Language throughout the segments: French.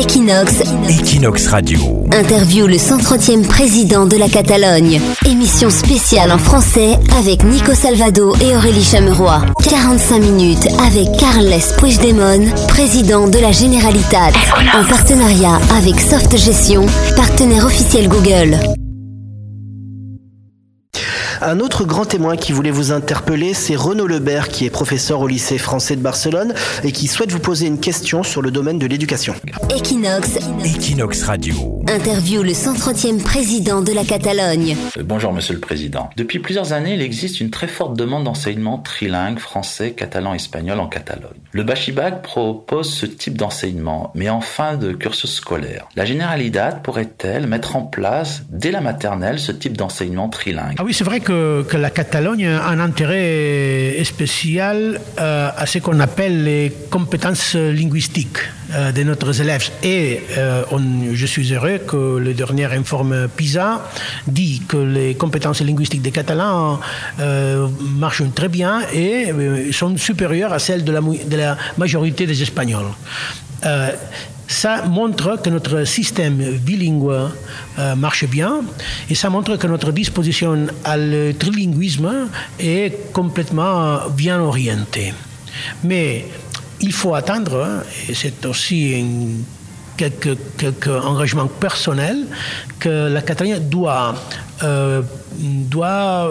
Equinox, Equinox Radio. interview le 130e président de la Catalogne. Émission spéciale en français avec Nico Salvado et Aurélie Chameroy. 45 minutes avec Carles Puigdemont, président de la Généralitat. En partenariat avec Soft Gestion, partenaire officiel Google. Un autre grand témoin qui voulait vous interpeller, c'est Renaud Lebert, qui est professeur au lycée français de Barcelone et qui souhaite vous poser une question sur le domaine de l'éducation. Equinox, Equinox Radio. interview le 130e président de la Catalogne. Euh, Bonjour Monsieur le Président. Depuis plusieurs années, il existe une très forte demande d'enseignement trilingue français, catalan, espagnol en Catalogne. Le Bachibac propose ce type d'enseignement, mais en fin de cursus scolaire. La Generalidad pourrait-elle mettre en place, dès la maternelle, ce type d'enseignement trilingue? Ah oui, c'est vrai que, que la Catalogne a un intérêt spécial à ce qu'on appelle les compétences linguistiques euh, de nos élèves. Et on- je suis heureux que le dernier informe PISA dit que les compétences linguistiques des Catalans marchent très bien et sont supérieures à celles de la majorité des Espagnols. Euh, ça montre que notre système bilingue euh, marche bien et ça montre que notre disposition à le trilinguisme est complètement bien orientée. Mais il faut attendre, hein, et c'est aussi un- quelques, quelques engagements personnels, que la Catalogne doit, euh, doit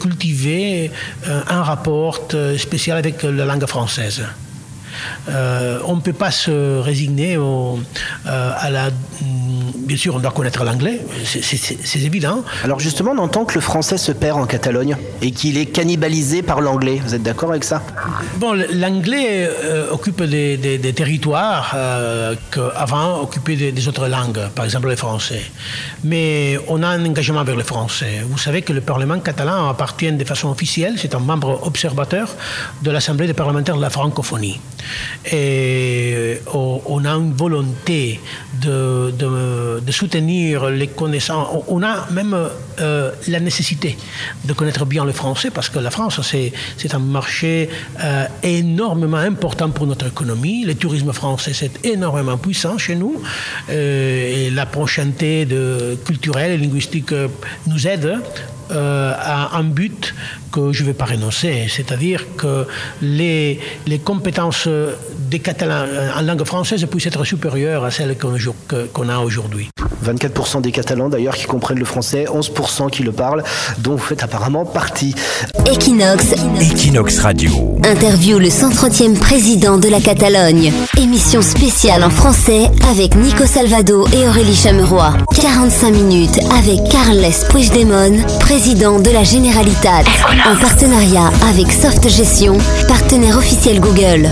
cultiver un rapport spécial avec la langue française. Euh, on ne peut pas se résigner euh, à la... Bien sûr, on doit connaître l'anglais, c'est- évident. Alors justement, on entend que le français se perd en Catalogne et qu'il est cannibalisé par l'anglais. Vous êtes d'accord avec ça? Bon, l'anglais euh, occupe des, des- des territoires euh, qu'avant occupaient des, des autres langues, par exemple le français. Mais on a un engagement avec le français. Vous savez que le Parlement catalan appartient de façon officielle, c'est un membre observateur de l'Assemblée des parlementaires de la francophonie. Et on, on a une volonté de, de- de soutenir les connaissances. On a même euh, la nécessité de connaître bien le français parce que la France, c'est un marché euh, énormément important pour notre économie. Le tourisme français, c'est énormément puissant chez nous. Euh, et la prochainité de, culturelle et linguistique euh, nous aide euh, à un but que je ne vais pas renoncer, c'est-à-dire que les compétences des Catalans en langue française puissent être supérieures à celles qu'on a aujourd'hui. 24% des Catalans d'ailleurs qui comprennent le français, 11% qui le parlent, dont vous faites apparemment partie. Equinox, Equinox Radio. interview le 130e président de la Catalogne. Émission spéciale en français avec Nico Salvado et Aurélie Chameroy. 45 minutes avec Carles Puigdemont, président de la Généralitat. En partenariat avec Soft Gestion, partenaire officiel Google.